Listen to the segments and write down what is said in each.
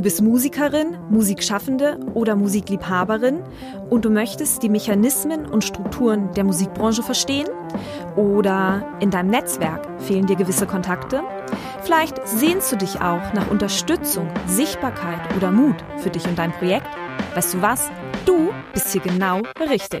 Du bist Musikerin, Musikschaffende oder Musikliebhaberin und du möchtest die Mechanismen und Strukturen der Musikbranche verstehen? Oder in deinem Netzwerk fehlen dir gewisse Kontakte? Vielleicht sehnst du dich auch nach Unterstützung, Sichtbarkeit oder Mut für dich und dein Projekt? Weißt du was? Du bist hier genau richtig.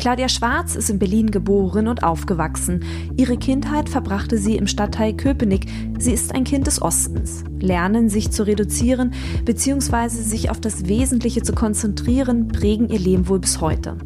Claudia Schwarz ist in Berlin geboren und aufgewachsen. Ihre Kindheit verbrachte sie im Stadtteil Köpenick. Sie ist ein Kind des Ostens. Lernen, sich zu reduzieren bzw. sich auf das Wesentliche zu konzentrieren, prägen ihr Leben wohl bis heute.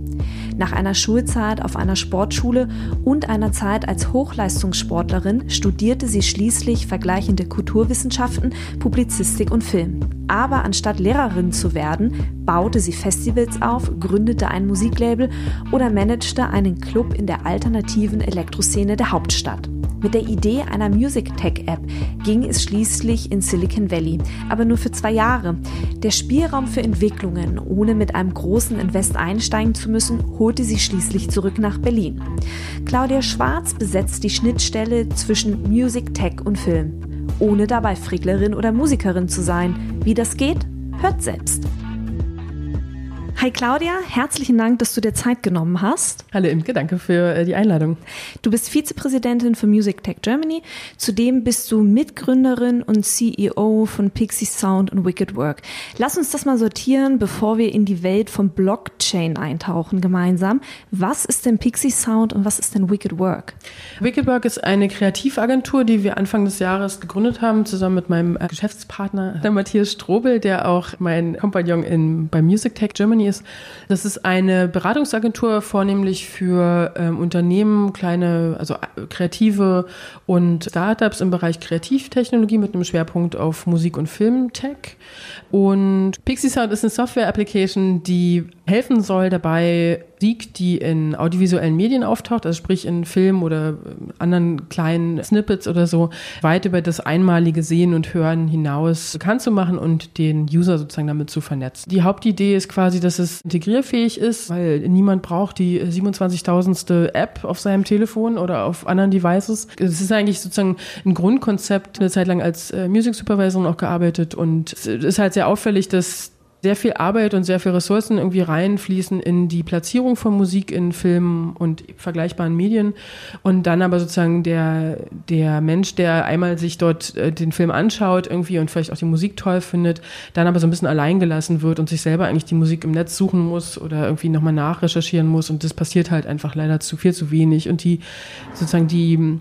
Nach einer Schulzeit auf einer Sportschule und einer Zeit als Hochleistungssportlerin studierte sie schließlich vergleichende Kulturwissenschaften, Publizistik und Film. Aber anstatt Lehrerin zu werden, baute sie Festivals auf, gründete ein Musiklabel oder managte einen Club in der alternativen Elektroszene der Hauptstadt. Mit der Idee einer Music Tech App ging es schließlich in Silicon Valley, aber nur für zwei Jahre. Der Spielraum für Entwicklungen, ohne mit einem großen Invest einsteigen zu müssen, holte sie schließlich zurück nach Berlin. Claudia Schwarz besetzt die Schnittstelle zwischen Music Tech und Film, ohne dabei Fricklerin oder Musikerin zu sein. Wie das geht, hört selbst. Hi Claudia, herzlichen Dank, dass du dir Zeit genommen hast. Hallo Imke, danke für äh, die Einladung. Du bist Vizepräsidentin für Music Tech Germany. Zudem bist du Mitgründerin und CEO von Pixie Sound und Wicked Work. Lass uns das mal sortieren, bevor wir in die Welt von Blockchain eintauchen gemeinsam. Was ist denn Pixie Sound und was ist denn Wicked Work? Wicked Work ist eine Kreativagentur, die wir Anfang des Jahres gegründet haben, zusammen mit meinem äh, Geschäftspartner, der Matthias Strobel, der auch mein Kompagnon in, bei Music Tech Germany ist. Das ist eine Beratungsagentur vornehmlich für ähm, Unternehmen, kleine, also äh, kreative und Startups im Bereich Kreativtechnologie mit einem Schwerpunkt auf Musik- und Filmtech. Und Pixie Sound ist eine Software-Application, die helfen soll dabei, Musik, die in audiovisuellen Medien auftaucht, also sprich in Filmen oder äh, anderen kleinen Snippets oder so, weit über das einmalige Sehen und Hören hinaus bekannt zu machen und den User sozusagen damit zu vernetzen. Die Hauptidee ist quasi, dass es integrierfähig ist, weil niemand braucht die 27.000. App auf seinem Telefon oder auf anderen Devices. Es ist eigentlich sozusagen ein Grundkonzept, eine Zeit lang als äh, Music Supervisorin auch gearbeitet und es ist halt sehr auffällig, dass sehr viel Arbeit und sehr viel Ressourcen irgendwie reinfließen in die Platzierung von Musik in Filmen und vergleichbaren Medien. Und dann aber sozusagen der, der Mensch, der einmal sich dort äh, den Film anschaut irgendwie und vielleicht auch die Musik toll findet, dann aber so ein bisschen allein gelassen wird und sich selber eigentlich die Musik im Netz suchen muss oder irgendwie nochmal nachrecherchieren muss. Und das passiert halt einfach leider zu viel zu wenig. Und die sozusagen die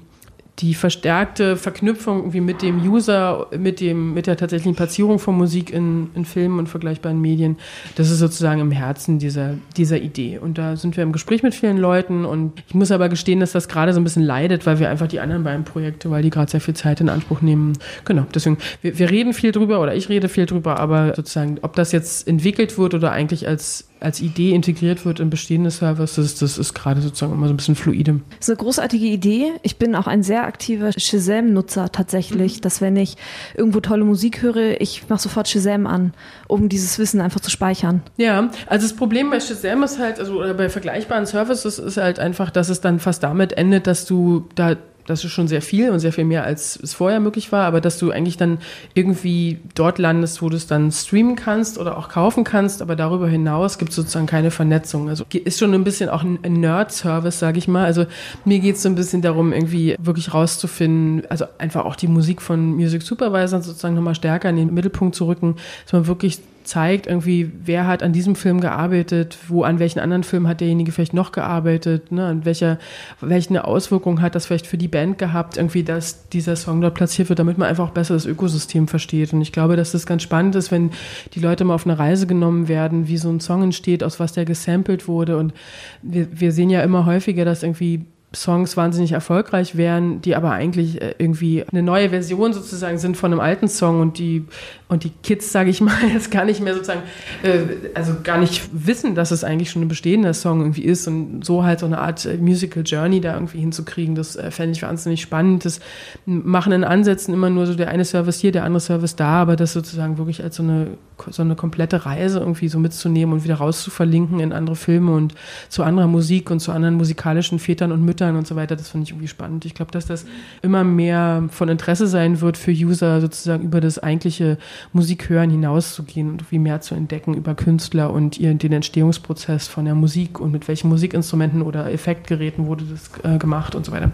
die verstärkte Verknüpfung irgendwie mit dem User, mit dem, mit der tatsächlichen Platzierung von Musik in, in Filmen und vergleichbaren Medien, das ist sozusagen im Herzen dieser, dieser Idee. Und da sind wir im Gespräch mit vielen Leuten und ich muss aber gestehen, dass das gerade so ein bisschen leidet, weil wir einfach die anderen beiden Projekte, weil die gerade sehr viel Zeit in Anspruch nehmen. Genau, deswegen, wir, wir reden viel drüber oder ich rede viel drüber, aber sozusagen, ob das jetzt entwickelt wird oder eigentlich als als Idee integriert wird in bestehende Services, das ist gerade sozusagen immer so ein bisschen fluide. Das ist eine großartige Idee. Ich bin auch ein sehr aktiver Shazam-Nutzer tatsächlich, mhm. dass wenn ich irgendwo tolle Musik höre, ich mache sofort Shazam an, um dieses Wissen einfach zu speichern. Ja, also das Problem bei Shazam ist halt, also oder bei vergleichbaren Services ist halt einfach, dass es dann fast damit endet, dass du da das ist schon sehr viel und sehr viel mehr, als es vorher möglich war, aber dass du eigentlich dann irgendwie dort landest, wo du es dann streamen kannst oder auch kaufen kannst, aber darüber hinaus gibt es sozusagen keine Vernetzung. Also ist schon ein bisschen auch ein Nerd-Service, sage ich mal. Also mir geht es so ein bisschen darum, irgendwie wirklich rauszufinden, also einfach auch die Musik von Music Supervisor sozusagen nochmal stärker in den Mittelpunkt zu rücken, dass man wirklich zeigt irgendwie, wer hat an diesem Film gearbeitet, wo an welchen anderen Filmen hat derjenige vielleicht noch gearbeitet, ne, und welcher, welche Auswirkung hat das vielleicht für die Band gehabt, irgendwie, dass dieser Song dort platziert wird, damit man einfach auch besser das Ökosystem versteht. Und ich glaube, dass das ganz spannend ist, wenn die Leute mal auf eine Reise genommen werden, wie so ein Song entsteht, aus was der gesampelt wurde. Und wir, wir sehen ja immer häufiger, dass irgendwie Songs wahnsinnig erfolgreich wären, die aber eigentlich äh, irgendwie eine neue Version sozusagen sind von einem alten Song und die und die Kids, sage ich mal, jetzt gar nicht mehr sozusagen, äh, also gar nicht wissen, dass es eigentlich schon ein bestehender Song irgendwie ist und so halt so eine Art äh, Musical Journey da irgendwie hinzukriegen, das äh, fände ich wahnsinnig spannend. Das machen in Ansätzen immer nur so der eine Service hier, der andere Service da, aber das sozusagen wirklich als so eine, so eine komplette Reise irgendwie so mitzunehmen und wieder rauszuverlinken in andere Filme und zu anderer Musik und zu anderen musikalischen Vätern und Müttern und so weiter, das finde ich irgendwie spannend. Ich glaube, dass das immer mehr von Interesse sein wird für User sozusagen über das eigentliche Musik hören hinauszugehen und wie mehr zu entdecken über Künstler und ihren, den Entstehungsprozess von der Musik und mit welchen Musikinstrumenten oder Effektgeräten wurde das äh, gemacht und so weiter.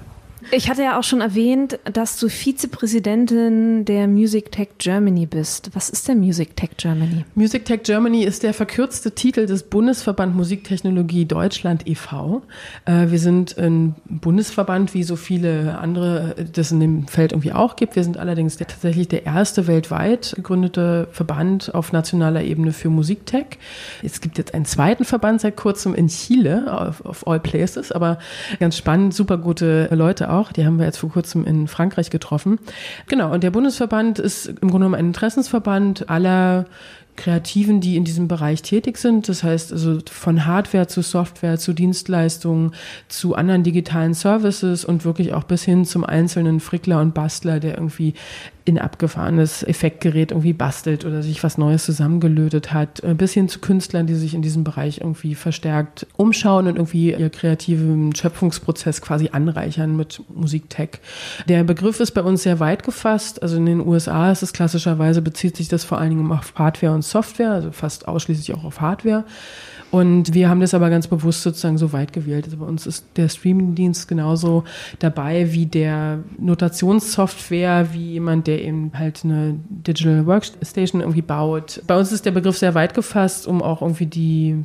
Ich hatte ja auch schon erwähnt, dass du Vizepräsidentin der Music Tech Germany bist. Was ist der Music Tech Germany? Music Tech Germany ist der verkürzte Titel des Bundesverband Musiktechnologie Deutschland e.V. Äh, wir sind ein Bundesverband, wie so viele andere, das in dem Feld irgendwie auch gibt. Wir sind allerdings der, tatsächlich der erste weltweit gegründete Verband auf nationaler Ebene für Musiktech. Es gibt jetzt einen zweiten Verband seit kurzem in Chile, auf, auf All Places, aber ganz spannend, super gute Leute auch. Die haben wir jetzt vor kurzem in Frankreich getroffen. Genau, und der Bundesverband ist im Grunde genommen ein Interessensverband aller Kreativen, die in diesem Bereich tätig sind. Das heißt also von Hardware zu Software zu Dienstleistungen zu anderen digitalen Services und wirklich auch bis hin zum einzelnen Frickler und Bastler, der irgendwie in abgefahrenes Effektgerät irgendwie bastelt oder sich was Neues zusammengelötet hat, äh, bis hin zu Künstlern, die sich in diesem Bereich irgendwie verstärkt umschauen und irgendwie ihr kreativen Schöpfungsprozess quasi anreichern mit Musiktech. Der Begriff ist bei uns sehr weit gefasst. Also in den USA ist es klassischerweise, bezieht sich das vor allen Dingen auf Hardware und Software, also fast ausschließlich auch auf Hardware. Und wir haben das aber ganz bewusst sozusagen so weit gewählt. Also bei uns ist der Streamingdienst genauso dabei wie der Notationssoftware, wie jemand, der eben halt eine Digital Workstation irgendwie baut. Bei uns ist der Begriff sehr weit gefasst, um auch irgendwie die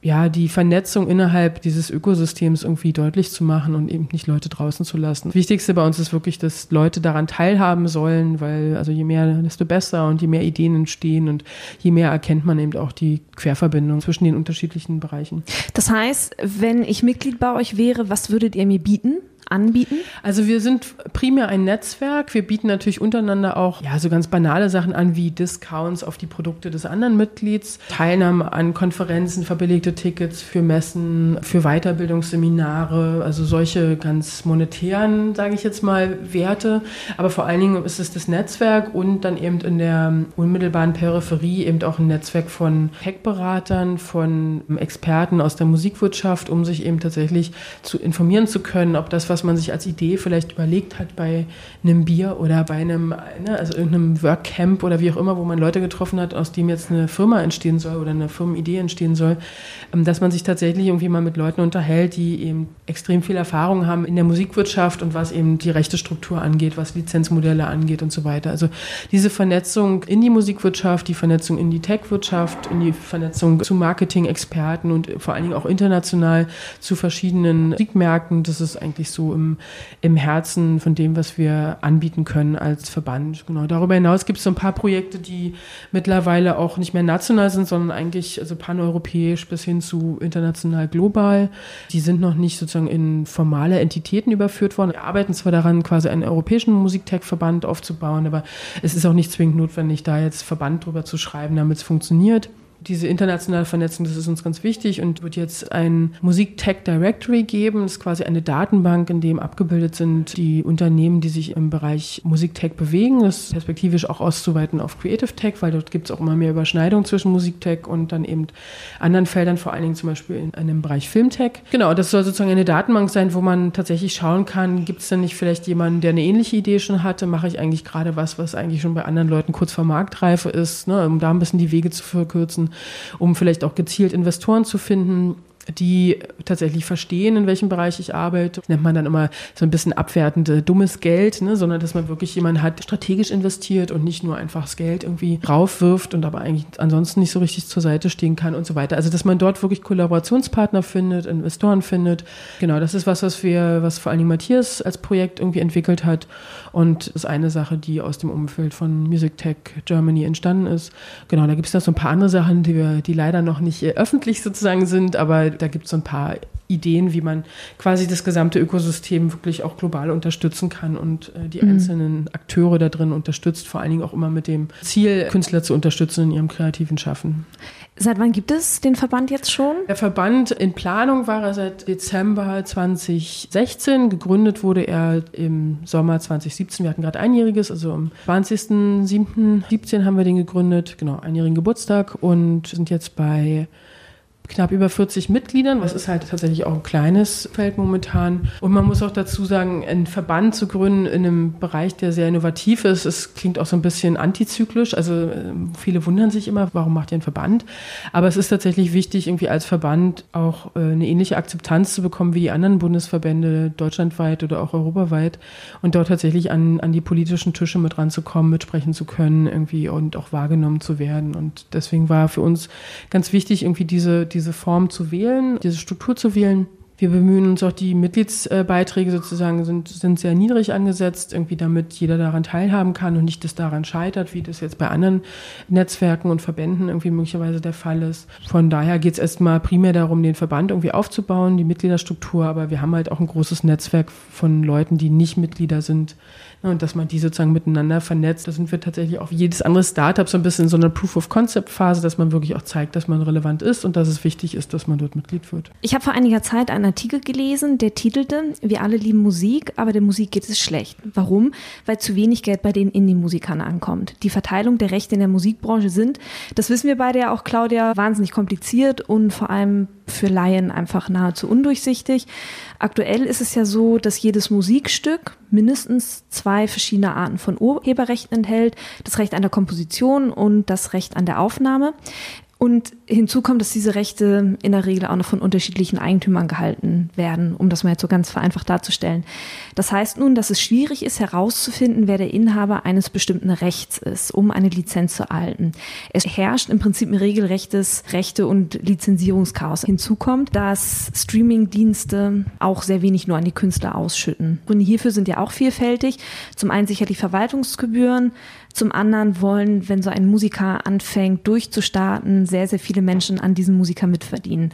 ja, die Vernetzung innerhalb dieses Ökosystems irgendwie deutlich zu machen und eben nicht Leute draußen zu lassen. Das Wichtigste bei uns ist wirklich, dass Leute daran teilhaben sollen, weil also je mehr, desto besser und je mehr Ideen entstehen und je mehr erkennt man eben auch die Querverbindung zwischen den unterschiedlichen Bereichen. Das heißt, wenn ich Mitglied bei euch wäre, was würdet ihr mir bieten? Anbieten? Also wir sind primär ein Netzwerk. Wir bieten natürlich untereinander auch ja so ganz banale Sachen an wie Discounts auf die Produkte des anderen Mitglieds, Teilnahme an Konferenzen, verbilligte Tickets für Messen, für Weiterbildungsseminare, also solche ganz monetären, sage ich jetzt mal, Werte. Aber vor allen Dingen ist es das Netzwerk und dann eben in der unmittelbaren Peripherie eben auch ein Netzwerk von Tech-Beratern, von Experten aus der Musikwirtschaft, um sich eben tatsächlich zu informieren zu können, ob das, was was man sich als Idee vielleicht überlegt hat bei einem Bier oder bei einem, ne, also irgendeinem Workcamp oder wie auch immer, wo man Leute getroffen hat, aus dem jetzt eine Firma entstehen soll oder eine Firmenidee entstehen soll, ähm, dass man sich tatsächlich irgendwie mal mit Leuten unterhält, die eben extrem viel Erfahrung haben in der Musikwirtschaft und was eben die rechte Struktur angeht, was Lizenzmodelle angeht und so weiter. Also diese Vernetzung in die Musikwirtschaft, die Vernetzung in die Tech-Wirtschaft, in die Vernetzung zu Marketing-Experten und vor allen Dingen auch international zu verschiedenen Musikmärkten, das ist eigentlich so im, im Herzen von dem, was wir anbieten können als Verband. Genau. Darüber hinaus gibt es so ein paar Projekte, die mittlerweile auch nicht mehr national sind, sondern eigentlich also paneuropäisch bis hin zu international global. Die sind noch nicht sozusagen in formale Entitäten überführt worden. Wir arbeiten zwar daran, quasi einen europäischen Musiktech-Verband aufzubauen, aber es ist auch nicht zwingend notwendig, da jetzt Verband drüber zu schreiben, damit es funktioniert diese internationale Vernetzung, das ist uns ganz wichtig und wird jetzt ein Musik-Tech Directory geben. Das ist quasi eine Datenbank, in dem abgebildet sind die Unternehmen, die sich im Bereich Musik-Tech bewegen. Das ist perspektivisch auch auszuweiten auf Creative Tech, weil dort gibt es auch immer mehr Überschneidung zwischen Musik-Tech und dann eben anderen Feldern, vor allen Dingen zum Beispiel in einem Bereich Film-Tech. Genau, das soll sozusagen eine Datenbank sein, wo man tatsächlich schauen kann, gibt es denn nicht vielleicht jemanden, der eine ähnliche Idee schon hatte? Mache ich eigentlich gerade was, was eigentlich schon bei anderen Leuten kurz vor Marktreife ist, ne? um da ein bisschen die Wege zu verkürzen, um vielleicht auch gezielt Investoren zu finden die tatsächlich verstehen, in welchem Bereich ich arbeite. Das nennt man dann immer so ein bisschen abwertend äh, dummes Geld, ne? sondern dass man wirklich jemanden hat, strategisch investiert und nicht nur einfach das Geld irgendwie raufwirft und aber eigentlich ansonsten nicht so richtig zur Seite stehen kann und so weiter. Also dass man dort wirklich Kollaborationspartner findet, Investoren findet. Genau, das ist was, was wir, was vor allen Dingen Matthias als Projekt irgendwie entwickelt hat und ist eine Sache, die aus dem Umfeld von Music Tech Germany entstanden ist. Genau, da gibt es noch so ein paar andere Sachen, die wir, die leider noch nicht äh, öffentlich sozusagen sind, aber da gibt es so ein paar Ideen, wie man quasi das gesamte Ökosystem wirklich auch global unterstützen kann und äh, die mhm. einzelnen Akteure da drin unterstützt, vor allen Dingen auch immer mit dem Ziel, Künstler zu unterstützen in ihrem kreativen Schaffen. Seit wann gibt es den Verband jetzt schon? Der Verband in Planung war er seit Dezember 2016. Gegründet wurde er im Sommer 2017. Wir hatten gerade einjähriges, also am 20.07.17 haben wir den gegründet. Genau, einjährigen Geburtstag und sind jetzt bei knapp über 40 Mitgliedern, was ist halt tatsächlich auch ein kleines Feld momentan. Und man muss auch dazu sagen, einen Verband zu gründen in einem Bereich, der sehr innovativ ist, es klingt auch so ein bisschen antizyklisch. Also ähm, viele wundern sich immer, warum macht ihr einen Verband? Aber es ist tatsächlich wichtig, irgendwie als Verband auch äh, eine ähnliche Akzeptanz zu bekommen wie die anderen Bundesverbände deutschlandweit oder auch europaweit und dort tatsächlich an, an die politischen Tische mit ranzukommen, mitsprechen zu können irgendwie und auch wahrgenommen zu werden. Und deswegen war für uns ganz wichtig, irgendwie diese, diese diese Form zu wählen, diese Struktur zu wählen. Wir bemühen uns auch, die Mitgliedsbeiträge sozusagen sind, sind sehr niedrig angesetzt, irgendwie damit jeder daran teilhaben kann und nicht das daran scheitert, wie das jetzt bei anderen Netzwerken und Verbänden irgendwie möglicherweise der Fall ist. Von daher geht es erstmal primär darum, den Verband irgendwie aufzubauen, die Mitgliederstruktur, aber wir haben halt auch ein großes Netzwerk von Leuten, die nicht Mitglieder sind, und dass man die sozusagen miteinander vernetzt. Da sind wir tatsächlich auch jedes andere Startup so ein bisschen in so einer Proof-of-Concept-Phase, dass man wirklich auch zeigt, dass man relevant ist und dass es wichtig ist, dass man dort Mitglied wird. Ich habe vor einiger Zeit einen Artikel gelesen, der titelte, wir alle lieben Musik, aber der Musik geht es schlecht. Warum? Weil zu wenig Geld bei den Indie-Musikern ankommt. Die Verteilung der Rechte in der Musikbranche sind, das wissen wir beide ja auch, Claudia, wahnsinnig kompliziert und vor allem für Laien einfach nahezu undurchsichtig. Aktuell ist es ja so, dass jedes Musikstück mindestens zwei verschiedene Arten von Urheberrechten enthält. Das Recht an der Komposition und das Recht an der Aufnahme. Und hinzu kommt, dass diese Rechte in der Regel auch noch von unterschiedlichen Eigentümern gehalten werden, um das mal jetzt so ganz vereinfacht darzustellen. Das heißt nun, dass es schwierig ist herauszufinden, wer der Inhaber eines bestimmten Rechts ist, um eine Lizenz zu erhalten. Es herrscht im Prinzip ein regelrechtes Rechte- und Lizenzierungschaos. Hinzu kommt, dass Streamingdienste auch sehr wenig nur an die Künstler ausschütten. Gründe hierfür sind ja auch vielfältig. Zum einen sicherlich Verwaltungsgebühren, zum anderen wollen, wenn so ein Musiker anfängt durchzustarten, sehr, sehr viele Menschen an diesem Musiker mitverdienen.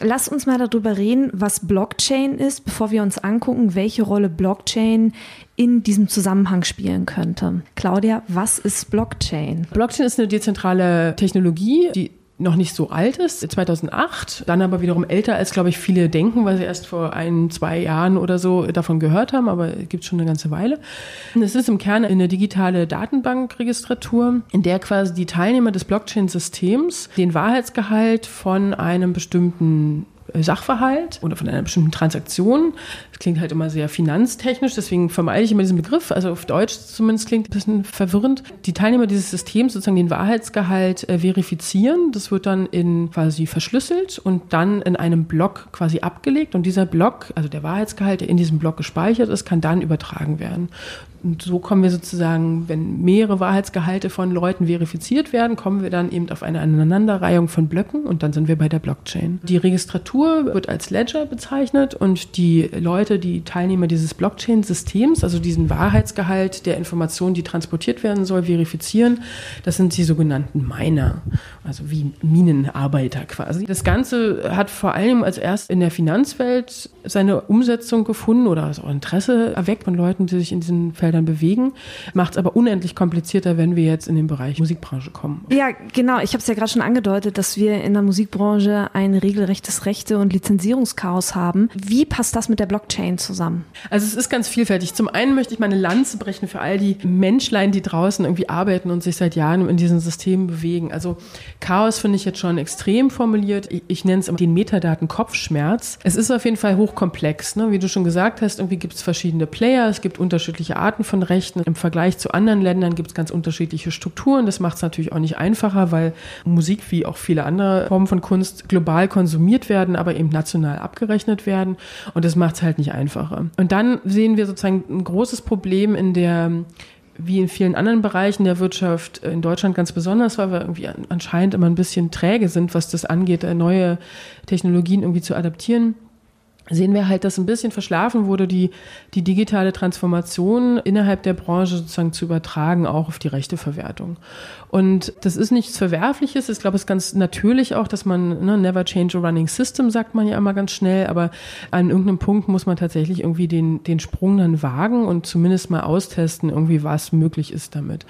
Lass uns mal darüber reden, was Blockchain ist, bevor wir uns angucken, welche Rolle Blockchain in diesem Zusammenhang spielen könnte. Claudia, was ist Blockchain? Blockchain ist eine dezentrale Technologie, die noch nicht so alt ist, 2008, dann aber wiederum älter als, glaube ich, viele denken, weil sie erst vor ein, zwei Jahren oder so davon gehört haben, aber gibt schon eine ganze Weile. Es ist im Kern eine digitale Datenbankregistratur, in der quasi die Teilnehmer des Blockchain-Systems den Wahrheitsgehalt von einem bestimmten Sachverhalt oder von einer bestimmten Transaktion. Das klingt halt immer sehr finanztechnisch, deswegen vermeide ich immer diesen Begriff. Also auf Deutsch zumindest klingt ein bisschen verwirrend. Die Teilnehmer dieses Systems sozusagen den Wahrheitsgehalt äh, verifizieren. Das wird dann in quasi verschlüsselt und dann in einem Block quasi abgelegt. Und dieser Block, also der Wahrheitsgehalt, der in diesem Block gespeichert ist, kann dann übertragen werden. Und so kommen wir sozusagen, wenn mehrere Wahrheitsgehalte von Leuten verifiziert werden, kommen wir dann eben auf eine Aneinanderreihung von Blöcken und dann sind wir bei der Blockchain. Die Registratur wird als Ledger bezeichnet und die Leute, die Teilnehmer dieses Blockchain-Systems, also diesen Wahrheitsgehalt der Information, die transportiert werden soll, verifizieren, das sind die sogenannten Miner, also wie Minenarbeiter quasi. Das Ganze hat vor allem als erst in der Finanzwelt seine Umsetzung gefunden oder auch Interesse erweckt von Leuten, die sich in diesen Feldern bewegen. Macht es aber unendlich komplizierter, wenn wir jetzt in den Bereich Musikbranche kommen. Ja, genau. Ich habe es ja gerade schon angedeutet, dass wir in der Musikbranche ein regelrechtes Rechte- und Lizenzierungschaos haben. Wie passt das mit der Blockchain zusammen? Also es ist ganz vielfältig. Zum einen möchte ich meine Lanze brechen für all die Menschlein, die draußen irgendwie arbeiten und sich seit Jahren in diesen Systemen bewegen. Also Chaos finde ich jetzt schon extrem formuliert. Ich, ich nenne es den Metadaten Kopfschmerz. Es ist auf jeden Fall hochkomplex. Ne? Wie du schon gesagt hast, irgendwie gibt es verschiedene Player, es gibt unterschiedliche Arten von Rechten. Im Vergleich zu anderen Ländern gibt es ganz unterschiedliche Strukturen. Das macht es natürlich auch nicht einfacher, weil Musik wie auch viele andere Formen von Kunst global konsumiert werden, aber eben national abgerechnet werden. Und das macht es halt nicht einfacher. Und dann sehen wir sozusagen ein großes Problem in der wie in vielen anderen Bereichen der Wirtschaft, in Deutschland ganz besonders, weil wir irgendwie anscheinend immer ein bisschen träge sind, was das angeht, neue Technologien irgendwie zu adaptieren sehen wir halt, dass ein bisschen verschlafen wurde, die, die digitale Transformation innerhalb der Branche sozusagen zu übertragen, auch auf die Rechteverwertung. Und das ist nichts Verwerfliches. Ich glaube, es ist ganz natürlich auch, dass man, ne, never change a running system, sagt man ja immer ganz schnell, aber an irgendeinem Punkt muss man tatsächlich irgendwie den, den Sprung dann wagen und zumindest mal austesten, irgendwie was möglich ist damit.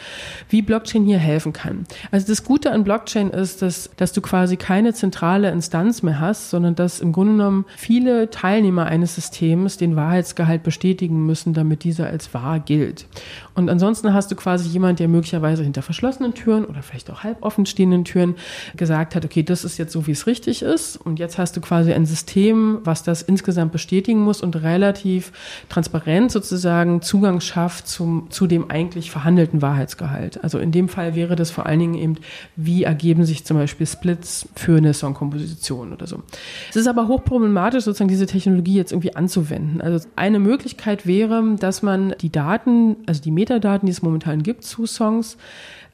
Wie Blockchain hier helfen kann. Also das Gute an Blockchain ist, dass, dass du quasi keine zentrale Instanz mehr hast, sondern dass im Grunde genommen viele Teilnehmer eines Systems den Wahrheitsgehalt bestätigen müssen, damit dieser als wahr gilt. Und ansonsten hast du quasi jemand, der möglicherweise hinter verschlossenen Türen oder vielleicht auch halb offen stehenden Türen gesagt hat, okay, das ist jetzt so, wie es richtig ist. Und jetzt hast du quasi ein System, was das insgesamt bestätigen muss und relativ transparent sozusagen Zugang schafft zum, zu dem eigentlich verhandelten Wahrheitsgehalt. Also in dem Fall wäre das vor allen Dingen eben, wie ergeben sich zum Beispiel Splits für eine Songkomposition oder so. Es ist aber hochproblematisch, sozusagen diese Technologie jetzt irgendwie anzuwenden. Also eine Möglichkeit wäre, dass man die Daten, also die Metadaten, die es momentan gibt zu Songs,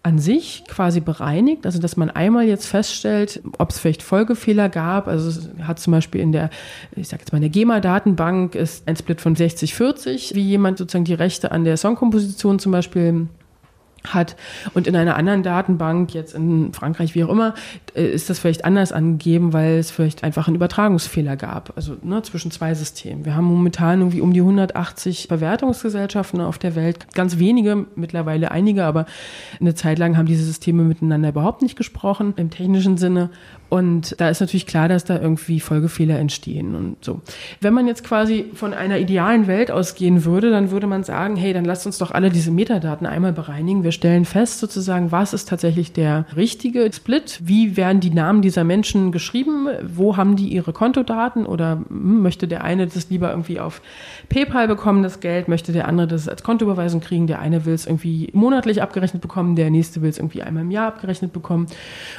an sich quasi bereinigt, also dass man einmal jetzt feststellt, ob es vielleicht Folgefehler gab. Also es hat zum Beispiel in der, ich sage jetzt mal in der GEMA-Datenbank ist ein Split von 60-40, wie jemand sozusagen die Rechte an der Songkomposition zum Beispiel hat. Und in einer anderen Datenbank, jetzt in Frankreich, wie auch immer, äh, ist das vielleicht anders angegeben, weil es vielleicht einfach einen Übertragungsfehler gab, also ne, zwischen zwei Systemen. Wir haben momentan irgendwie um die 180 Verwertungsgesellschaften auf der Welt, ganz wenige, mittlerweile einige, aber eine Zeit lang haben diese Systeme miteinander überhaupt nicht gesprochen im technischen Sinne und da ist natürlich klar, dass da irgendwie Folgefehler entstehen und so. Wenn man jetzt quasi von einer idealen Welt ausgehen würde, dann würde man sagen, hey, dann lasst uns doch alle diese Metadaten einmal bereinigen. Wir stellen fest sozusagen, was ist tatsächlich der richtige Split? Wie werden die Namen dieser Menschen geschrieben? Wo haben die ihre Kontodaten? Oder hm, möchte der eine das lieber irgendwie auf PayPal bekommen, das Geld? Möchte der andere das als Kontoüberweisung kriegen? Der eine will es irgendwie monatlich abgerechnet bekommen, der nächste will es irgendwie einmal im Jahr abgerechnet bekommen.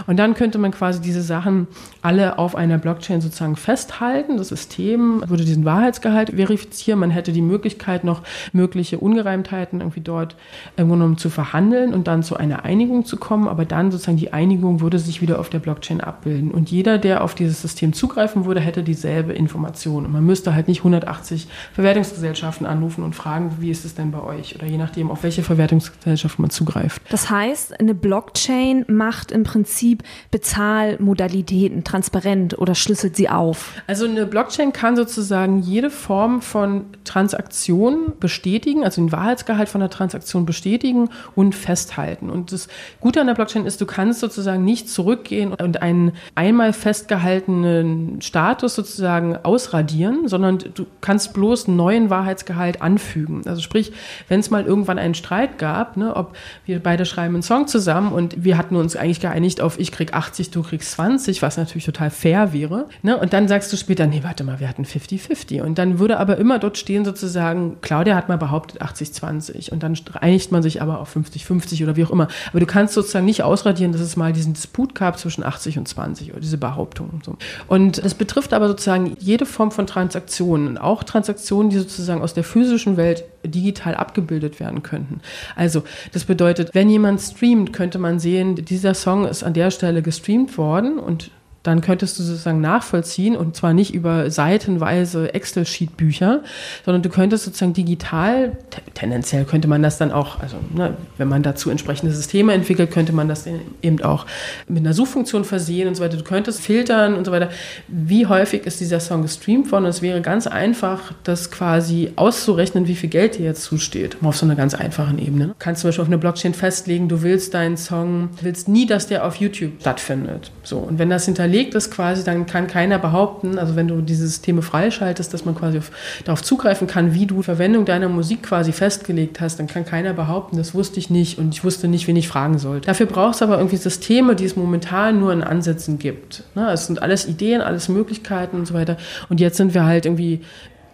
Und dann könnte man quasi diese Sache Sachen alle auf einer Blockchain sozusagen festhalten. Das System würde diesen Wahrheitsgehalt verifizieren. Man hätte die Möglichkeit, noch mögliche Ungereimtheiten irgendwie dort im Grunde genommen zu verhandeln und dann zu einer Einigung zu kommen. Aber dann sozusagen die Einigung würde sich wieder auf der Blockchain abbilden. Und jeder, der auf dieses System zugreifen würde, hätte dieselbe Information. Und man müsste halt nicht 180 Verwertungsgesellschaften anrufen und fragen, wie ist es denn bei euch? Oder je nachdem, auf welche Verwertungsgesellschaft man zugreift. Das heißt, eine Blockchain macht im Prinzip Bezahlmodalitäten Modalitäten transparent oder schlüsselt sie auf? Also eine Blockchain kann sozusagen jede Form von Transaktion bestätigen, also den Wahrheitsgehalt von der Transaktion bestätigen und festhalten. Und das Gute an der Blockchain ist, du kannst sozusagen nicht zurückgehen und einen einmal festgehaltenen Status sozusagen ausradieren, sondern du kannst bloß einen neuen Wahrheitsgehalt anfügen. Also sprich, wenn es mal irgendwann einen Streit gab, ne, ob wir beide schreiben einen Song zusammen und wir hatten uns eigentlich geeinigt auf ich krieg 80, du kriegst 20, 20, was natürlich total fair wäre. Ne? Und dann sagst du später, nee, warte mal, wir hatten 50-50. Und dann würde aber immer dort stehen sozusagen, Claudia hat mal behauptet 80-20 und dann einigt man sich aber auf 50-50 oder wie auch immer. Aber du kannst sozusagen nicht ausradieren, dass es mal diesen Disput gab zwischen 80 und 20 oder diese Behauptung und so. Und das betrifft aber sozusagen jede Form von Transaktionen, auch Transaktionen, die sozusagen aus der physischen Welt digital abgebildet werden könnten. Also das bedeutet, wenn jemand streamt, könnte man sehen, dieser Song ist an der Stelle gestreamt worden und dann könntest du sozusagen nachvollziehen und zwar nicht über seitenweise Excel-Sheet-Bücher, sondern du könntest sozusagen digital, tendenziell könnte man das dann auch, also ne, wenn man dazu entsprechende Systeme entwickelt, könnte man das eben auch mit einer Suchfunktion versehen und so weiter. Du könntest filtern und so weiter. Wie häufig ist dieser Song gestreamt worden? Und es wäre ganz einfach, das quasi auszurechnen, wie viel Geld dir jetzt zusteht, auf so einer ganz einfachen Ebene. Du kannst zum Beispiel auf eine Blockchain festlegen, du willst deinen Song, willst nie, dass der auf YouTube stattfindet. So. Und wenn das hinterlegt hinterlegt ist quasi, dann kann keiner behaupten, also wenn du diese Systeme freischaltest, dass man quasi auf, darauf zugreifen kann, wie du Verwendung deiner Musik quasi festgelegt hast, dann kann keiner behaupten, das wusste ich nicht und ich wusste nicht, wen ich fragen sollte. Dafür brauchst du aber irgendwie Systeme, die es momentan nur in Ansätzen gibt. Ne? Es sind alles Ideen, alles Möglichkeiten und so weiter. Und jetzt sind wir halt irgendwie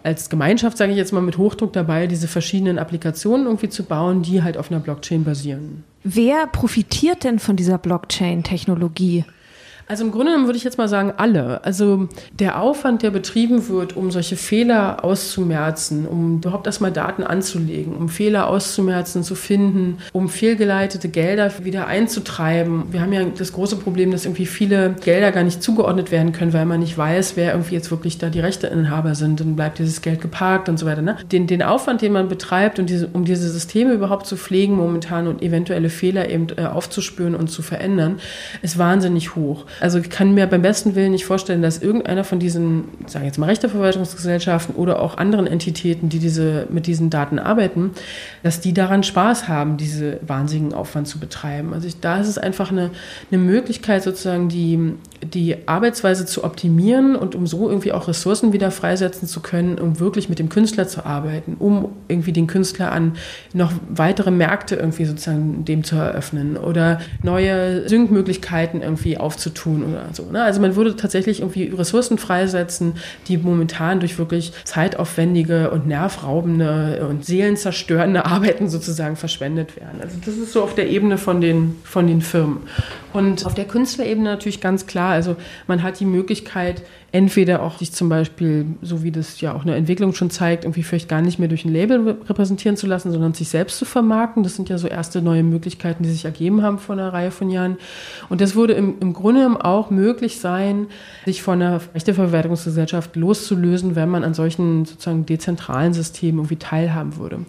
als Gemeinschaft, sage ich jetzt mal, mit Hochdruck dabei, diese verschiedenen Applikationen irgendwie zu bauen, die halt auf einer Blockchain basieren. Wer profitiert denn von dieser Blockchain-Technologie? Also im Grunde genommen würde ich jetzt mal sagen, alle. Also der Aufwand, der betrieben wird, um solche Fehler auszumerzen, um überhaupt erstmal Daten anzulegen, um Fehler auszumerzen, zu finden, um fehlgeleitete Gelder wieder einzutreiben. Wir haben ja das große Problem, dass irgendwie viele Gelder gar nicht zugeordnet werden können, weil man nicht weiß, wer irgendwie jetzt wirklich da die Rechteinhaber sind. Dann bleibt dieses Geld geparkt und so weiter. Ne? Den, den Aufwand, den man betreibt, und diese, um diese Systeme überhaupt zu pflegen momentan und eventuelle Fehler eben äh, aufzuspüren und zu verändern, ist wahnsinnig hoch. Also ich kann mir beim besten Willen nicht vorstellen, dass irgendeiner von diesen, sage ich jetzt mal Rechteverwaltungsgesellschaften oder auch anderen Entitäten, die diese, mit diesen Daten arbeiten, dass die daran Spaß haben, diese wahnsinnigen Aufwand zu betreiben. Also ich, da ist es einfach eine, eine Möglichkeit, sozusagen die, die Arbeitsweise zu optimieren und um so irgendwie auch Ressourcen wieder freisetzen zu können, um wirklich mit dem Künstler zu arbeiten, um irgendwie den Künstler an noch weitere Märkte irgendwie sozusagen dem zu eröffnen oder neue Synkmöglichkeiten irgendwie aufzutun tun oder so. Ne? Also man würde tatsächlich irgendwie Ressourcen freisetzen, die momentan durch wirklich zeitaufwendige und nervraubende und seelenzerstörende Arbeiten sozusagen verschwendet werden. Also das ist so auf der Ebene von den, von den Firmen. Und auf der Künstlerebene natürlich ganz klar, also man hat die Möglichkeit, entweder auch sich zum Beispiel, so wie das ja auch eine Entwicklung schon zeigt, irgendwie vielleicht gar nicht mehr durch ein Label repräsentieren zu lassen, sondern sich selbst zu vermarkten. Das sind ja so erste neue Möglichkeiten, die sich ergeben haben vor einer Reihe von Jahren. Und das würde im, im Grunde auch möglich sein, sich von einer Rechteverwertungsgesellschaft loszulösen, wenn man an solchen sozusagen dezentralen Systemen irgendwie teilhaben würde.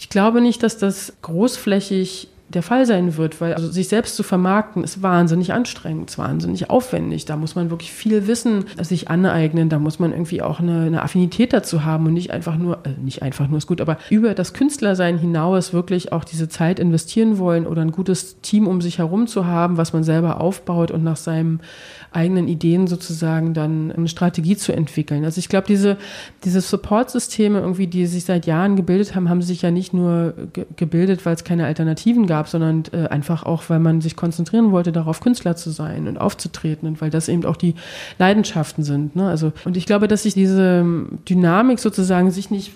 Ich glaube nicht, dass das großflächig der Fall sein wird, weil also sich selbst zu vermarkten ist wahnsinnig anstrengend, ist wahnsinnig aufwendig. Da muss man wirklich viel Wissen sich aneignen, da muss man irgendwie auch eine, eine Affinität dazu haben und nicht einfach nur, äh, nicht einfach nur ist gut, aber über das Künstlersein hinaus wirklich auch diese Zeit investieren wollen oder ein gutes Team um sich herum zu haben, was man selber aufbaut und nach seinem eigenen Ideen sozusagen dann eine Strategie zu entwickeln. Also ich glaube, diese, diese Support-Systeme irgendwie, die sich seit Jahren gebildet haben, haben sich ja nicht nur ge gebildet, weil es keine Alternativen gab, sondern äh, einfach auch, weil man sich konzentrieren wollte, darauf Künstler zu sein und aufzutreten und weil das eben auch die Leidenschaften sind. Ne? Also, und ich glaube, dass sich diese Dynamik sozusagen sich nicht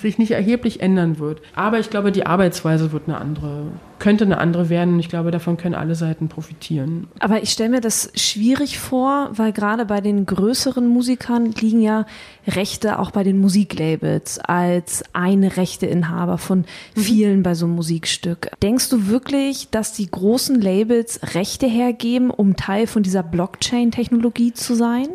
sich nicht erheblich ändern wird. Aber ich glaube, die Arbeitsweise wird eine andere, könnte eine andere werden. Und ich glaube, davon können alle Seiten profitieren. Aber ich stelle mir das schwierig vor, weil gerade bei den größeren Musikern liegen ja Rechte auch bei den Musiklabels als eine Rechteinhaber von mhm. vielen bei so einem Musikstück. Denkst du wirklich, dass die großen Labels Rechte hergeben, um Teil von dieser Blockchain-Technologie zu sein?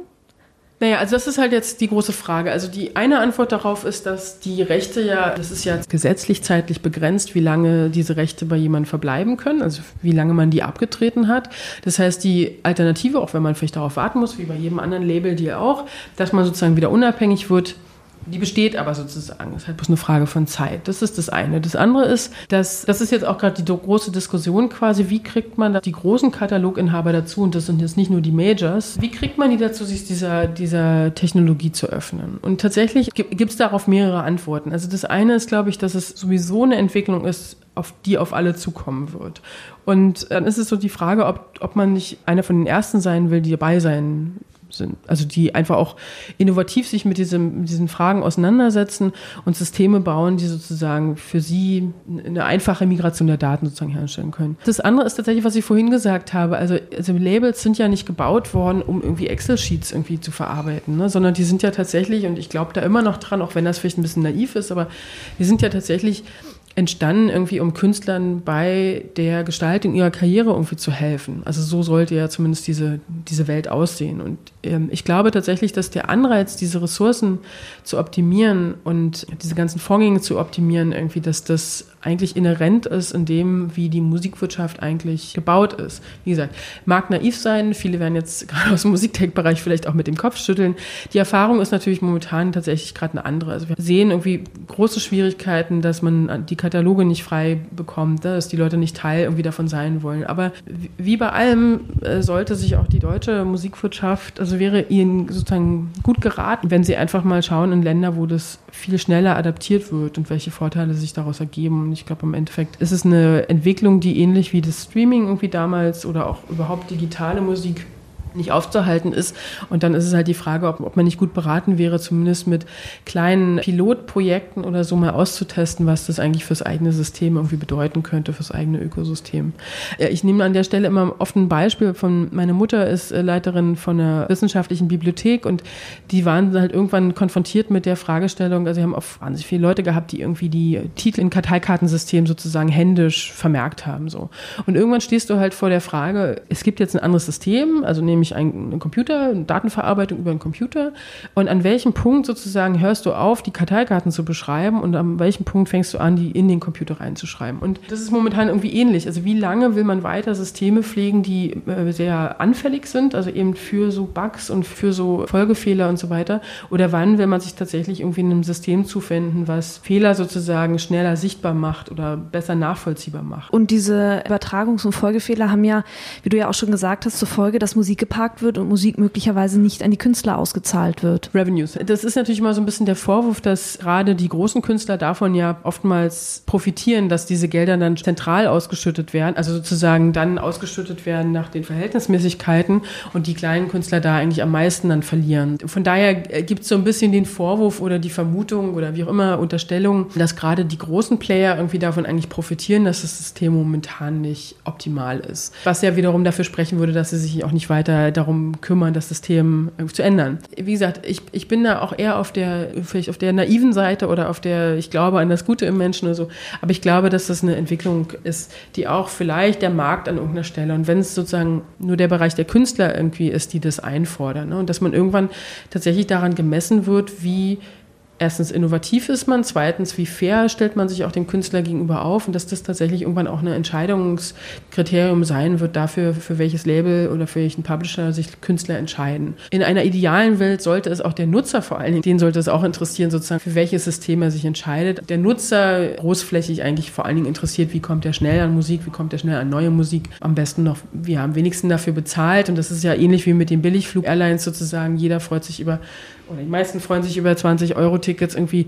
Naja, also das ist halt jetzt die große Frage. Also die eine Antwort darauf ist, dass die Rechte ja, das ist ja gesetzlich zeitlich begrenzt, wie lange diese Rechte bei jemandem verbleiben können, also wie lange man die abgetreten hat. Das heißt, die Alternative, auch wenn man vielleicht darauf warten muss, wie bei jedem anderen Label, die auch, dass man sozusagen wieder unabhängig wird, die besteht aber sozusagen. Das ist halt bloß eine Frage von Zeit. Das ist das eine. Das andere ist, dass das ist jetzt auch gerade die große Diskussion quasi, wie kriegt man die großen Kataloginhaber dazu, und das sind jetzt nicht nur die Majors, wie kriegt man die dazu, sich dieser, dieser Technologie zu öffnen? Und tatsächlich gibt es darauf mehrere Antworten. Also das eine ist, glaube ich, dass es sowieso eine Entwicklung ist, auf die auf alle zukommen wird. Und dann ist es so die Frage, ob, ob man nicht einer von den Ersten sein will, die dabei sein sind. Also die einfach auch innovativ sich mit, diesem, mit diesen Fragen auseinandersetzen und Systeme bauen, die sozusagen für sie eine einfache Migration der Daten sozusagen herstellen können. Das andere ist tatsächlich, was ich vorhin gesagt habe. Also, also Labels sind ja nicht gebaut worden, um irgendwie Excel-Sheets irgendwie zu verarbeiten, ne? sondern die sind ja tatsächlich, und ich glaube da immer noch dran, auch wenn das vielleicht ein bisschen naiv ist, aber die sind ja tatsächlich entstanden irgendwie, um Künstlern bei der Gestaltung ihrer Karriere irgendwie zu helfen. Also so sollte ja zumindest diese, diese Welt aussehen. Und ähm, ich glaube tatsächlich, dass der Anreiz, diese Ressourcen zu optimieren und diese ganzen Vorgänge zu optimieren, irgendwie, dass das eigentlich inhärent ist in dem, wie die Musikwirtschaft eigentlich gebaut ist. Wie gesagt, mag naiv sein, viele werden jetzt gerade aus dem Musiktech-Bereich vielleicht auch mit dem Kopf schütteln. Die Erfahrung ist natürlich momentan tatsächlich gerade eine andere. Also wir sehen irgendwie große Schwierigkeiten, dass man die Kataloge nicht frei bekommt, dass die Leute nicht Teil irgendwie davon sein wollen. Aber wie bei allem äh, sollte sich auch die deutsche Musikwirtschaft, also wäre ihnen sozusagen gut geraten, wenn sie einfach mal schauen in Länder, wo das viel schneller adaptiert wird und welche Vorteile sich daraus ergeben. Und ich glaube, im Endeffekt ist es eine Entwicklung, die ähnlich wie das Streaming irgendwie damals oder auch überhaupt digitale Musik nicht aufzuhalten ist. Und dann ist es halt die Frage, ob, ob man nicht gut beraten wäre, zumindest mit kleinen Pilotprojekten oder so mal auszutesten, was das eigentlich fürs eigene System irgendwie bedeuten könnte, fürs eigene Ökosystem. Ich nehme an der Stelle immer oft ein Beispiel von, meine Mutter ist äh, Leiterin von einer wissenschaftlichen Bibliothek und die waren halt irgendwann konfrontiert mit der Fragestellung, also sie haben oft wahnsinnig viele Leute gehabt, die irgendwie die Titel in Karteikartensystem sozusagen händisch vermerkt haben, so. Und irgendwann stehst du halt vor der Frage, es gibt jetzt ein anderes System, also nehmen nämlich ein, Computer, eine Datenverarbeitung über einen Computer. Und an welchem Punkt sozusagen hörst du auf, die Karteikarten zu beschreiben und an welchem Punkt fängst du an, die in den Computer reinzuschreiben? Und das ist momentan irgendwie ähnlich. Also wie lange will man weiter Systeme pflegen, die äh, sehr anfällig sind, also eben für so Bugs und für so Folgefehler und so weiter? Oder wann will man sich tatsächlich irgendwie in einem System zuwenden, was Fehler sozusagen schneller sichtbar macht oder besser nachvollziehbar macht? Und diese Übertragungs- und Folgefehler haben ja, wie du ja auch schon gesagt hast, zur Folge, dass Musik geparkt wird und Musik möglicherweise nicht an die Künstler ausgezahlt wird. Revenues. Das ist natürlich immer so ein bisschen der Vorwurf, dass gerade die großen Künstler davon ja oftmals profitieren, dass diese Gelder dann zentral ausgeschüttet werden, also sozusagen dann ausgeschüttet werden nach den Verhältnismäßigkeiten und die kleinen Künstler da eigentlich am meisten dann verlieren. Von daher gibt es so ein bisschen den Vorwurf oder die Vermutung oder wie auch immer Unterstellung, dass gerade die großen Player irgendwie davon eigentlich profitieren, dass das System momentan nicht optimal ist. Was ja wiederum dafür sprechen würde, dass sie sich auch nicht weiter äh, darum kümmern, das System zu ändern. Wie gesagt, ich, ich bin da auch eher auf der, vielleicht auf der naiven Seite oder auf der, ich glaube an das Gute im Menschen oder so. Aber ich glaube, dass das eine Entwicklung ist, die auch vielleicht der Markt an irgendeiner Stelle und wenn es sozusagen nur der Bereich der Künstler irgendwie ist, die das einfordern. Ne? Und dass man irgendwann tatsächlich daran gemessen wird, wie erstens innovativ ist man, zweitens wie fair stellt man sich auch dem Künstler gegenüber auf und dass das tatsächlich irgendwann auch ein Entscheidungskriterium sein wird dafür, für welches Label oder für welchen Publisher sich Künstler entscheiden. In einer idealen Welt sollte es auch der Nutzer vor allen Dingen, den sollte es auch interessieren, sozusagen für welches System er sich entscheidet. Der Nutzer großflächig eigentlich vor allen Dingen interessiert, wie kommt er schnell an Musik, wie kommt er schnell an neue Musik. Am besten noch, wir haben wenigsten dafür bezahlt und das ist ja ähnlich wie mit den Billigflug-Airlines sozusagen. Jeder freut sich über oder die meisten freuen sich über 20 Euro Tickets irgendwie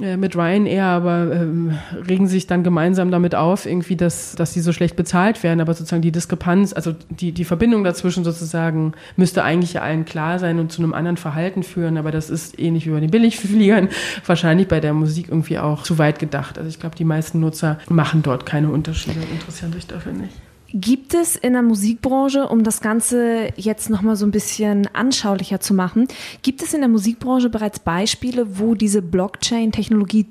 äh, mit Ryanair, aber ähm, regen sich dann gemeinsam damit auf, irgendwie, dass, dass sie so schlecht bezahlt werden. Aber sozusagen die Diskrepanz, also die, die Verbindung dazwischen sozusagen, müsste eigentlich allen klar sein und zu einem anderen Verhalten führen. Aber das ist ähnlich wie bei den Billigfliegern wahrscheinlich bei der Musik irgendwie auch zu weit gedacht. Also ich glaube, die meisten Nutzer machen dort keine Unterschiede und interessieren sich dafür nicht. Gibt es in der Musikbranche, um das Ganze jetzt nochmal so ein bisschen anschaulicher zu machen, gibt es in der Musikbranche bereits Beispiele, wo diese Blockchain-Technologie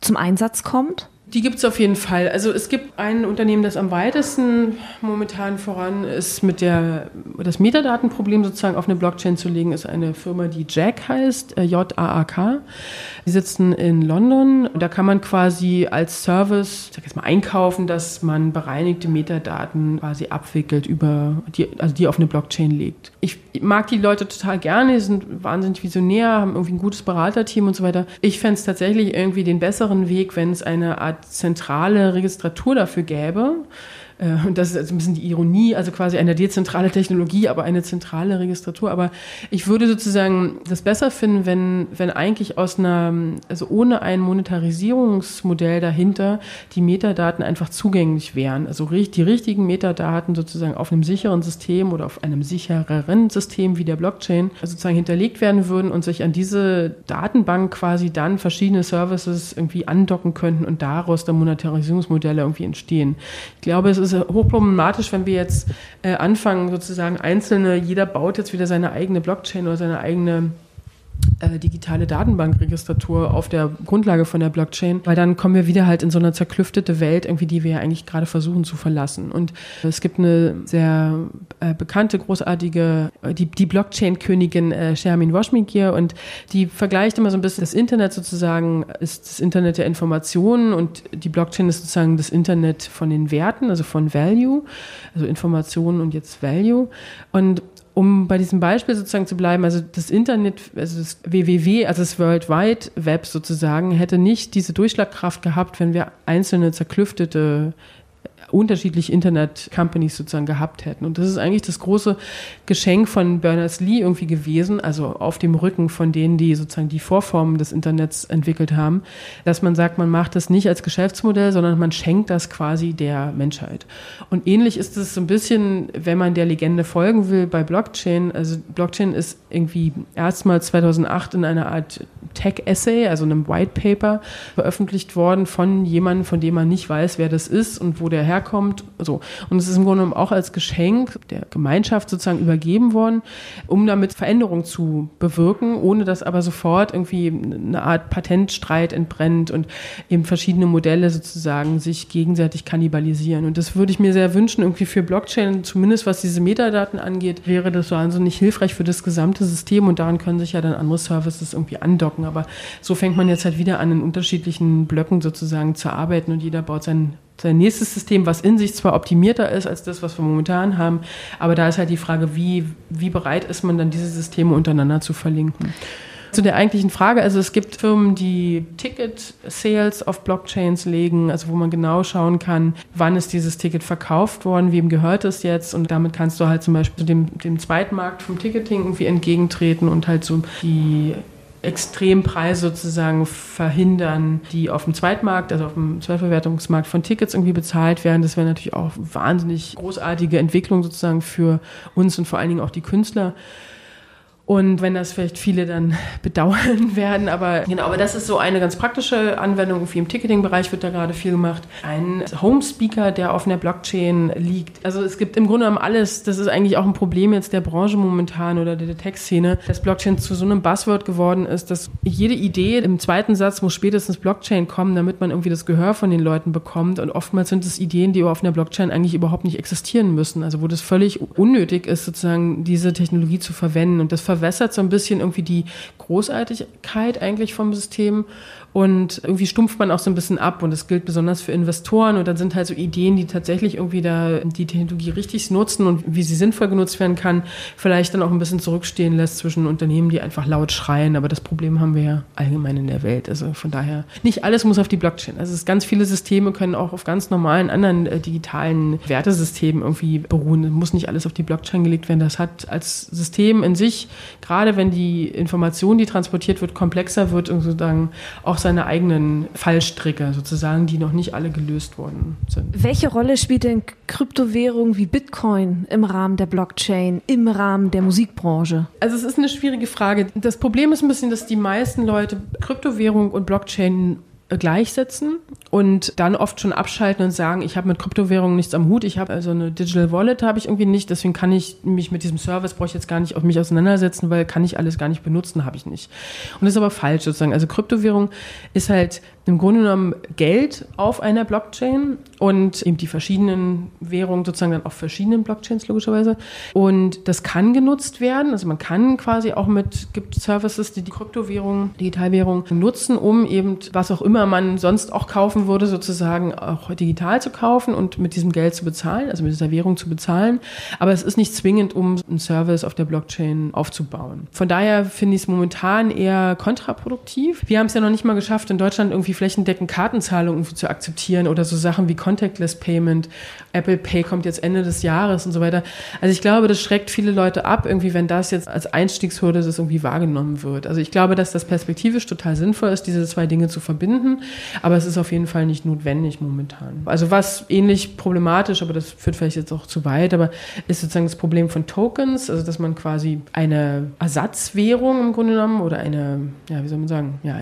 zum Einsatz kommt? Die gibt es auf jeden Fall. Also es gibt ein Unternehmen, das am weitesten momentan voran ist, mit der das Metadatenproblem sozusagen auf eine Blockchain zu legen, ist eine Firma, die Jack heißt, äh, J-A-A-K. Die sitzen in London. Da kann man quasi als Service, ich sag jetzt mal, einkaufen, dass man bereinigte Metadaten quasi abwickelt über die, also die auf eine Blockchain legt. Ich mag die Leute total gerne, die sind wahnsinnig visionär, haben irgendwie ein gutes Beraterteam und so weiter. Ich fände es tatsächlich irgendwie den besseren Weg, wenn es eine Art zentrale Registratur dafür gäbe, und das ist ein bisschen die Ironie, also quasi eine dezentrale Technologie, aber eine zentrale Registratur. Aber ich würde sozusagen das besser finden, wenn, wenn eigentlich aus einer, also ohne ein Monetarisierungsmodell dahinter die Metadaten einfach zugänglich wären. Also die richtigen Metadaten sozusagen auf einem sicheren System oder auf einem sichereren System wie der Blockchain sozusagen hinterlegt werden würden und sich an diese Datenbank quasi dann verschiedene Services irgendwie andocken könnten und daraus dann Monetarisierungsmodelle irgendwie entstehen. Ich glaube, es ist ist hochproblematisch, wenn wir jetzt äh, anfangen, sozusagen einzelne, jeder baut jetzt wieder seine eigene Blockchain oder seine eigene äh, digitale Datenbankregistratur auf der Grundlage von der Blockchain, weil dann kommen wir wieder halt in so eine zerklüftete Welt, irgendwie, die wir ja eigentlich gerade versuchen zu verlassen. Und es gibt eine sehr äh, bekannte, großartige, äh, die, die Blockchain-Königin äh, Shermin Washmigir und die vergleicht immer so ein bisschen das Internet sozusagen ist das Internet der Informationen und die Blockchain ist sozusagen das Internet von den Werten, also von Value, also Informationen und jetzt Value. Und um bei diesem Beispiel sozusagen zu bleiben, also das Internet, also das WWW, also das World Wide Web sozusagen, hätte nicht diese Durchschlagkraft gehabt, wenn wir einzelne zerklüftete unterschiedliche Internet-Companies sozusagen gehabt hätten. Und das ist eigentlich das große Geschenk von Berners-Lee irgendwie gewesen, also auf dem Rücken von denen, die sozusagen die Vorformen des Internets entwickelt haben, dass man sagt, man macht das nicht als Geschäftsmodell, sondern man schenkt das quasi der Menschheit. Und ähnlich ist es so ein bisschen, wenn man der Legende folgen will bei Blockchain. Also Blockchain ist irgendwie erstmals 2008 in einer Art Tech-Essay, also einem White Paper, veröffentlicht worden von jemandem, von dem man nicht weiß, wer das ist und wo der herkommt. So. Und es ist im Grunde genommen auch als Geschenk der Gemeinschaft sozusagen übergeben worden, um damit Veränderung zu bewirken, ohne dass aber sofort irgendwie eine Art Patentstreit entbrennt und eben verschiedene Modelle sozusagen sich gegenseitig kannibalisieren. Und das würde ich mir sehr wünschen, irgendwie für Blockchain, zumindest was diese Metadaten angeht, wäre das so wahnsinnig hilfreich für das gesamte System und daran können sich ja dann andere Services irgendwie andocken. Aber so fängt man jetzt halt wieder an, in unterschiedlichen Blöcken sozusagen zu arbeiten und jeder baut sein sein nächstes System, was in sich zwar optimierter ist als das, was wir momentan haben, aber da ist halt die Frage, wie, wie bereit ist man dann, diese Systeme untereinander zu verlinken. Zu der eigentlichen Frage, also es gibt Firmen, die Ticket-Sales auf Blockchains legen, also wo man genau schauen kann, wann ist dieses Ticket verkauft worden, wem gehört es jetzt und damit kannst du halt zum Beispiel dem, dem Zweitmarkt vom Ticketing irgendwie entgegentreten und halt so die Extrempreise sozusagen verhindern, die auf dem Zweitmarkt, also auf dem Zweitverwertungsmarkt von Tickets irgendwie bezahlt werden. Das wäre natürlich auch wahnsinnig großartige Entwicklung sozusagen für uns und vor allen Dingen auch die Künstler. Und wenn das vielleicht viele dann bedauern werden, aber genau, aber das ist so eine ganz praktische Anwendung. Wie im Ticketing-Bereich wird da gerade viel gemacht. Ein Home-Speaker, der auf einer Blockchain liegt. Also es gibt im Grunde genommen alles. Das ist eigentlich auch ein Problem jetzt der Branche momentan oder der Tech-Szene, dass Blockchain zu so einem Buzzword geworden ist, dass jede Idee im zweiten Satz muss spätestens Blockchain kommen, damit man irgendwie das Gehör von den Leuten bekommt. Und oftmals sind es Ideen, die auf einer Blockchain eigentlich überhaupt nicht existieren müssen. Also wo das völlig unnötig ist, sozusagen diese Technologie zu verwenden. Und das ver verwässert so ein bisschen irgendwie die Großartigkeit eigentlich vom System und irgendwie stumpft man auch so ein bisschen ab und das gilt besonders für Investoren. Und dann sind halt so Ideen, die tatsächlich irgendwie da die Technologie richtig nutzen und wie sie sinnvoll genutzt werden kann, vielleicht dann auch ein bisschen zurückstehen lässt zwischen Unternehmen, die einfach laut schreien, aber das Problem haben wir ja allgemein in der Welt, also von daher nicht alles muss auf die Blockchain, also es ganz viele Systeme können auch auf ganz normalen anderen äh, digitalen Wertesystemen irgendwie beruhen, es muss nicht alles auf die Blockchain gelegt werden, das hat als System in sich, gerade wenn die Information, die transportiert wird, komplexer wird und sozusagen auch seine eigenen Fallstricke sozusagen, die noch nicht alle gelöst worden sind. Welche Rolle spielt denn Kryptowährung wie Bitcoin im Rahmen der Blockchain, im Rahmen der Musikbranche? Also es ist eine schwierige Frage. Das Problem ist ein bisschen, dass die meisten Leute Kryptowährung und Blockchain gleichsetzen und dann oft schon abschalten und sagen, ich habe mit Kryptowährungen nichts am Hut, ich habe also eine Digital Wallet habe ich irgendwie nicht, deswegen kann ich mich mit diesem Service brauche ich jetzt gar nicht auf mich auseinandersetzen, weil kann ich alles gar nicht benutzen, habe ich nicht. Und das ist aber falsch sozusagen. Also Kryptowährung ist halt im Grunde genommen Geld auf einer Blockchain und eben die verschiedenen Währungen sozusagen dann auf verschiedenen Blockchains logischerweise. Und das kann genutzt werden. Also man kann quasi auch mit, gibt Services, die die Kryptowährung, Digitalwährung nutzen, um eben was auch immer man sonst auch kaufen würde, sozusagen auch digital zu kaufen und mit diesem Geld zu bezahlen, also mit dieser Währung zu bezahlen. Aber es ist nicht zwingend, um einen Service auf der Blockchain aufzubauen. Von daher finde ich es momentan eher kontraproduktiv. Wir haben es ja noch nicht mal geschafft, in Deutschland irgendwie flächendeckend Kartenzahlungen zu akzeptieren oder so Sachen wie Contactless Payment. Apple Pay kommt jetzt Ende des Jahres und so weiter. Also ich glaube, das schreckt viele Leute ab, irgendwie, wenn das jetzt als Einstiegshürde das irgendwie wahrgenommen wird. Also ich glaube, dass das perspektivisch total sinnvoll ist, diese zwei Dinge zu verbinden, aber es ist auf jeden Fall nicht notwendig momentan. Also was ähnlich problematisch, aber das führt vielleicht jetzt auch zu weit, aber ist sozusagen das Problem von Tokens, also dass man quasi eine Ersatzwährung im Grunde genommen oder eine, ja, wie soll man sagen, ja,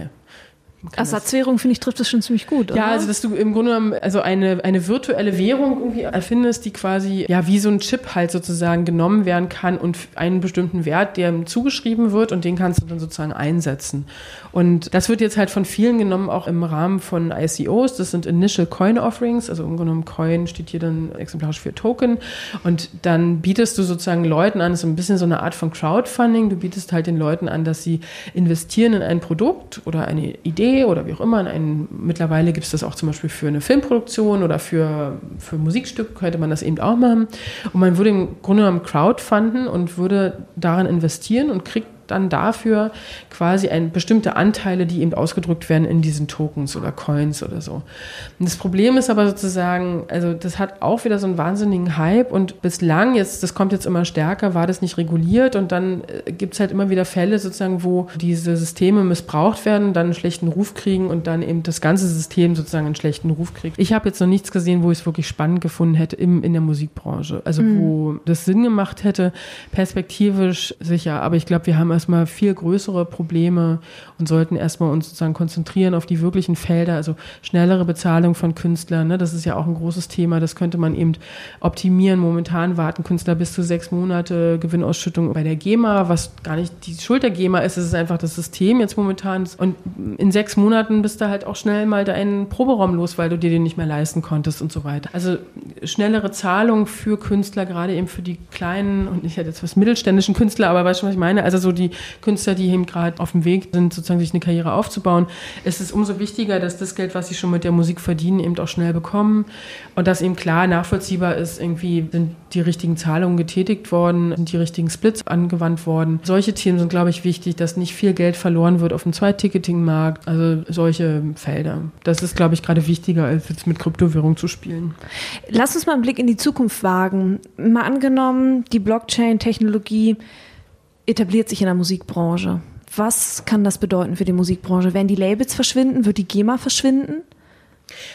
Ersatzwährung, finde ich, trifft das schon ziemlich gut. Oder? Ja, also dass du im Grunde genommen also eine, eine virtuelle Währung irgendwie erfindest, die quasi ja wie so ein Chip halt sozusagen genommen werden kann und einen bestimmten Wert, der ihm zugeschrieben wird und den kannst du dann sozusagen einsetzen. Und das wird jetzt halt von vielen genommen, auch im Rahmen von ICOs. Das sind Initial Coin Offerings, also im Grunde genommen Coin steht hier dann exemplarisch für Token. Und dann bietest du sozusagen Leuten an, das ist ein bisschen so eine Art von Crowdfunding. Du bietest halt den Leuten an, dass sie investieren in ein Produkt oder eine Idee Oder wie auch immer. Einen, mittlerweile gibt es das auch zum Beispiel für eine Filmproduktion oder für, für Musikstück könnte man das eben auch machen. Und man würde im Grunde genommen crowdfunden und würde daran investieren und kriegt dann dafür quasi ein, bestimmte Anteile, die eben ausgedrückt werden in diesen Tokens oder Coins oder so. Und das Problem ist aber sozusagen, also das hat auch wieder so einen wahnsinnigen Hype und bislang, jetzt, das kommt jetzt immer stärker, war das nicht reguliert und dann äh, gibt es halt immer wieder Fälle sozusagen, wo diese Systeme missbraucht werden, dann einen schlechten Ruf kriegen und dann eben das ganze System sozusagen einen schlechten Ruf kriegt. Ich habe jetzt noch nichts gesehen, wo ich es wirklich spannend gefunden hätte im, in der Musikbranche. Also mhm. wo das Sinn gemacht hätte, perspektivisch sicher. Aber ich glaube, wir haben erstmal viel größere Probleme und sollten erstmal uns sozusagen konzentrieren auf die wirklichen Felder, also schnellere Bezahlung von Künstlern. Ne? Das ist ja auch ein großes Thema. Das könnte man eben optimieren. Momentan warten Künstler bis zu sechs Monate Gewinnausschüttung bei der GEMA, was gar nicht die Schuld der GEMA ist. Es ist einfach das System jetzt momentan. Und in sechs Monaten bist du halt auch schnell mal deinen Proberaum los, weil du dir den nicht mehr leisten konntest und so weiter. Also schnellere Zahlung für Künstler, gerade eben für die kleinen und ich hätte jetzt was mittelständischen Künstler, aber weißt du, was ich meine? Also so die Künstler, die eben gerade auf dem Weg sind, sozusagen sich eine Karriere aufzubauen, ist es umso wichtiger, dass das Geld, was sie schon mit der Musik verdienen, eben auch schnell bekommen und dass eben klar nachvollziehbar ist, irgendwie sind die richtigen Zahlungen getätigt worden, sind die richtigen Splits angewandt worden. Solche Themen sind, glaube ich, wichtig, dass nicht viel Geld verloren wird auf dem Zweiticketing-Markt, also solche Felder. Das ist, glaube ich, gerade wichtiger, als jetzt mit Kryptowährung zu spielen. Lass uns mal einen Blick in die Zukunft wagen. Mal angenommen, die Blockchain-Technologie etabliert sich in der Musikbranche. Was kann das bedeuten für die Musikbranche? Werden die Labels verschwinden? Wird die GEMA verschwinden?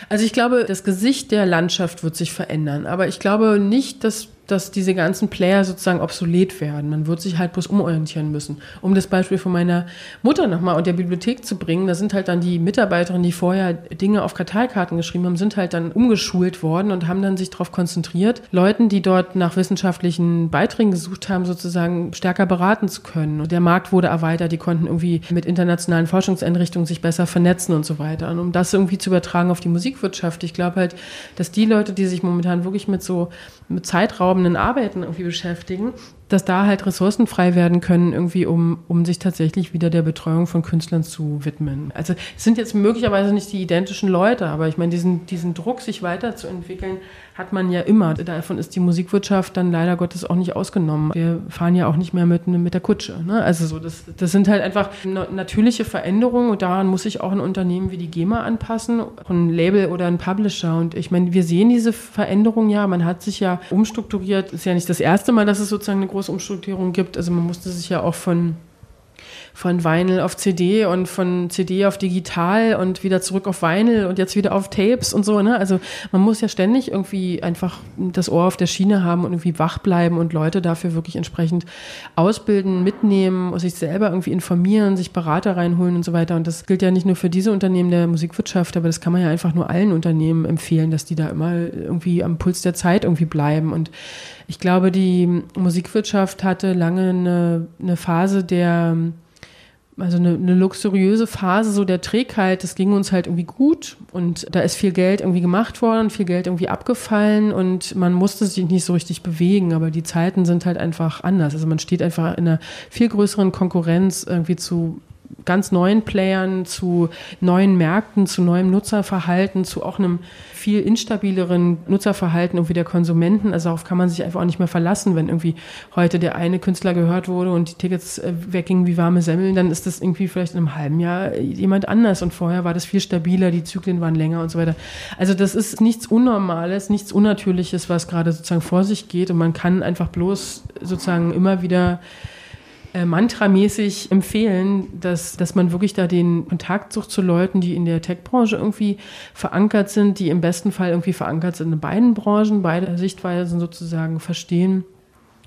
Also ich glaube, das Gesicht der Landschaft wird sich verändern. Aber ich glaube nicht, dass dass diese ganzen Player sozusagen obsolet werden. Man wird sich halt bloß umorientieren müssen. Um das Beispiel von meiner Mutter nochmal und der Bibliothek zu bringen, da sind halt dann die Mitarbeiterinnen, die vorher Dinge auf Karteikarten geschrieben haben, sind halt dann umgeschult worden und haben dann sich darauf konzentriert, Leuten, die dort nach wissenschaftlichen Beiträgen gesucht haben, sozusagen stärker beraten zu können. Und der Markt wurde erweitert, die konnten irgendwie mit internationalen Forschungseinrichtungen sich besser vernetzen und so weiter. Und um das irgendwie zu übertragen auf die Musikwirtschaft, ich glaube halt, dass die Leute, die sich momentan wirklich mit so mit zeitraubenden Arbeiten irgendwie beschäftigen, dass da halt Ressourcen frei werden können, irgendwie, um, um sich tatsächlich wieder der Betreuung von Künstlern zu widmen. Also es sind jetzt möglicherweise nicht die identischen Leute, aber ich meine, diesen, diesen Druck, sich weiterzuentwickeln, hat man ja immer. Davon ist die Musikwirtschaft dann leider Gottes auch nicht ausgenommen. Wir fahren ja auch nicht mehr mit, mit der Kutsche. Ne? Also so, das, das sind halt einfach natürliche Veränderungen und daran muss sich auch ein Unternehmen wie die GEMA anpassen, ein Label oder ein Publisher. Und ich meine, wir sehen diese Veränderungen ja, man hat sich ja umstrukturiert. Ist ja nicht das erste Mal, dass es sozusagen eine große Umstrukturierung gibt. Also man musste sich ja auch von von Vinyl auf CD und von CD auf digital und wieder zurück auf Vinyl und jetzt wieder auf Tapes und so. Ne? Also man muss ja ständig irgendwie einfach das Ohr auf der Schiene haben und irgendwie wach bleiben und Leute dafür wirklich entsprechend ausbilden, mitnehmen sich selber irgendwie informieren, sich Berater reinholen und so weiter. Und das gilt ja nicht nur für diese Unternehmen der Musikwirtschaft, aber das kann man ja einfach nur allen Unternehmen empfehlen, dass die da immer irgendwie am Puls der Zeit irgendwie bleiben. Und ich glaube, die Musikwirtschaft hatte lange eine, eine Phase der also eine, eine luxuriöse Phase so der Trägheit, das ging uns halt irgendwie gut und da ist viel Geld irgendwie gemacht worden, viel Geld irgendwie abgefallen und man musste sich nicht so richtig bewegen, aber die Zeiten sind halt einfach anders. Also man steht einfach in einer viel größeren Konkurrenz irgendwie zu ganz neuen Playern, zu neuen Märkten, zu neuem Nutzerverhalten, zu auch einem viel instabileren Nutzerverhalten irgendwie der Konsumenten. Also darauf kann man sich einfach auch nicht mehr verlassen, wenn irgendwie heute der eine Künstler gehört wurde und die Tickets äh, weggingen wie warme Semmeln, dann ist das irgendwie vielleicht in einem halben Jahr jemand anders und vorher war das viel stabiler, die Zyklen waren länger und so weiter. Also das ist nichts Unnormales, nichts Unnatürliches, was gerade sozusagen vor sich geht und man kann einfach bloß sozusagen immer wieder äh, mantramäßig empfehlen, dass, dass man wirklich da den Kontakt sucht zu Leuten, die in der Tech-Branche irgendwie verankert sind, die im besten Fall irgendwie verankert sind in beiden Branchen, beide Sichtweisen sozusagen verstehen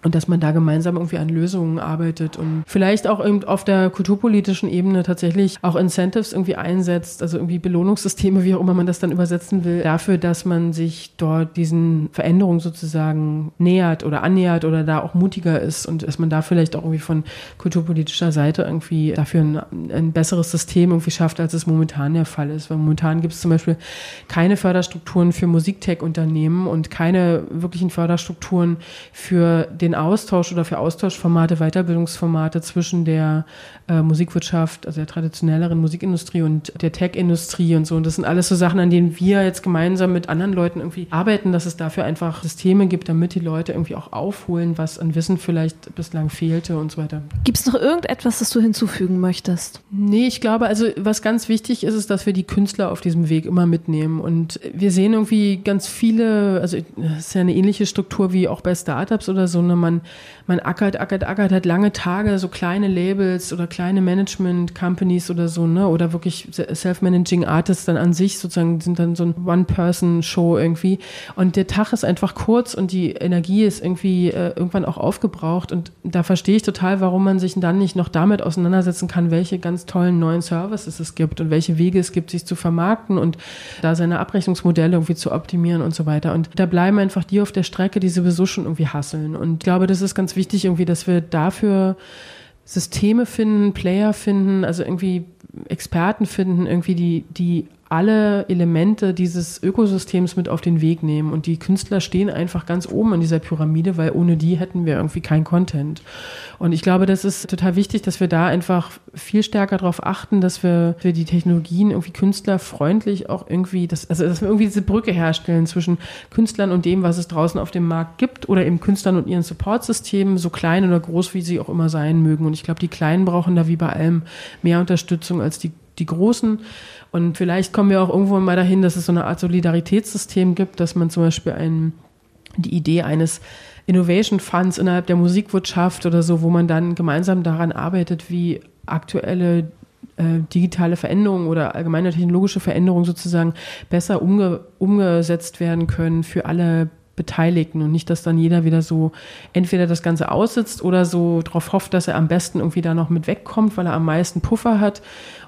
und dass man da gemeinsam irgendwie an Lösungen arbeitet und vielleicht auch eben auf der kulturpolitischen Ebene tatsächlich auch Incentives irgendwie einsetzt, also irgendwie Belohnungssysteme, wie auch immer man das dann übersetzen will, dafür, dass man sich dort diesen Veränderungen sozusagen nähert oder annähert oder da auch mutiger ist und dass man da vielleicht auch irgendwie von kulturpolitischer Seite irgendwie dafür ein, ein besseres System irgendwie schafft, als es momentan der Fall ist. Weil momentan gibt es zum Beispiel keine Förderstrukturen für Musiktech-Unternehmen und keine wirklichen Förderstrukturen für den Austausch oder für Austauschformate, Weiterbildungsformate zwischen der äh, Musikwirtschaft, also der traditionelleren Musikindustrie und der Tech-Industrie und so. Und das sind alles so Sachen, an denen wir jetzt gemeinsam mit anderen Leuten irgendwie arbeiten, dass es dafür einfach Systeme gibt, damit die Leute irgendwie auch aufholen, was an Wissen vielleicht bislang fehlte und so weiter. Gibt es noch irgendetwas, das du hinzufügen möchtest? Nee, ich glaube, also was ganz wichtig ist, ist, dass wir die Künstler auf diesem Weg immer mitnehmen. Und wir sehen irgendwie ganz viele, also es ist ja eine ähnliche Struktur wie auch bei Startups oder so, ne? Man, man ackert, ackert, ackert, hat lange Tage, so kleine Labels oder kleine Management-Companies oder so, ne? Oder wirklich Self-Managing Artists dann an sich sozusagen sind dann so ein One-Person-Show irgendwie. Und der Tag ist einfach kurz und die Energie ist irgendwie äh, irgendwann auch aufgebraucht. Und da verstehe ich total, warum man sich dann nicht noch damit auseinandersetzen kann, welche ganz tollen neuen Services es gibt und welche Wege es gibt, sich zu vermarkten und da seine Abrechnungsmodelle irgendwie zu optimieren und so weiter. Und da bleiben einfach die auf der Strecke, die sowieso schon irgendwie hasseln. Und ich glaube, das ist ganz wichtig irgendwie, dass wir dafür Systeme finden, Player finden, also irgendwie Experten finden, irgendwie die, die alle Elemente dieses Ökosystems mit auf den Weg nehmen. Und die Künstler stehen einfach ganz oben in dieser Pyramide, weil ohne die hätten wir irgendwie kein Content. Und ich glaube, das ist total wichtig, dass wir da einfach viel stärker darauf achten, dass wir, wir die Technologien irgendwie künstlerfreundlich auch irgendwie, das, also dass wir irgendwie diese Brücke herstellen zwischen Künstlern und dem, was es draußen auf dem Markt gibt oder eben Künstlern und ihren Supportsystemen, so klein oder groß, wie sie auch immer sein mögen. Und ich glaube, die Kleinen brauchen da wie bei allem mehr Unterstützung als die die Großen. Und vielleicht kommen wir auch irgendwo mal dahin, dass es so eine Art Solidaritätssystem gibt, dass man zum Beispiel ein, die Idee eines Innovation Funds innerhalb der Musikwirtschaft oder so, wo man dann gemeinsam daran arbeitet, wie aktuelle äh, digitale Veränderungen oder allgemeine technologische Veränderungen sozusagen besser umge umgesetzt werden können für alle Beteiligten und nicht, dass dann jeder wieder so entweder das Ganze aussitzt oder so darauf hofft, dass er am besten irgendwie da noch mit wegkommt, weil er am meisten Puffer hat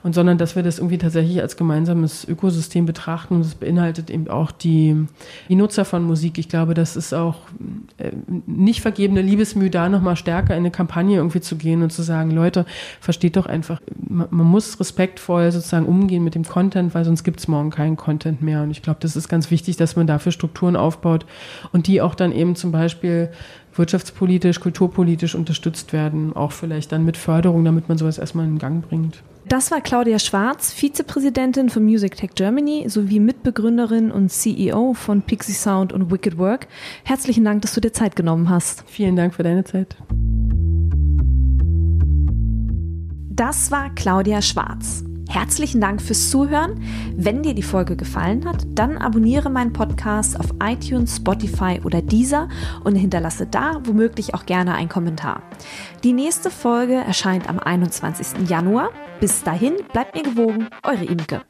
und sondern dass wir das irgendwie tatsächlich als gemeinsames Ökosystem betrachten und das beinhaltet eben auch die, die Nutzer von Musik. Ich glaube, das ist auch äh, nicht vergebene Liebesmühe, da nochmal stärker in eine Kampagne irgendwie zu gehen und zu sagen, Leute, versteht doch einfach, man, man muss respektvoll sozusagen umgehen mit dem Content, weil sonst gibt es morgen keinen Content mehr. Und ich glaube, das ist ganz wichtig, dass man dafür Strukturen aufbaut und die auch dann eben zum Beispiel wirtschaftspolitisch, kulturpolitisch unterstützt werden, auch vielleicht dann mit Förderung, damit man sowas erstmal in Gang bringt. Das war Claudia Schwarz, Vizepräsidentin von Music Tech Germany sowie Mitbegründerin und CEO von Pixie Sound und Wicked Work. Herzlichen Dank, dass du dir Zeit genommen hast. Vielen Dank für deine Zeit. Das war Claudia Schwarz. Herzlichen Dank fürs Zuhören. Wenn dir die Folge gefallen hat, dann abonniere meinen Podcast auf iTunes, Spotify oder Deezer und hinterlasse da womöglich auch gerne einen Kommentar. Die nächste Folge erscheint am 21. Januar. Bis dahin bleibt mir gewogen, eure Imke.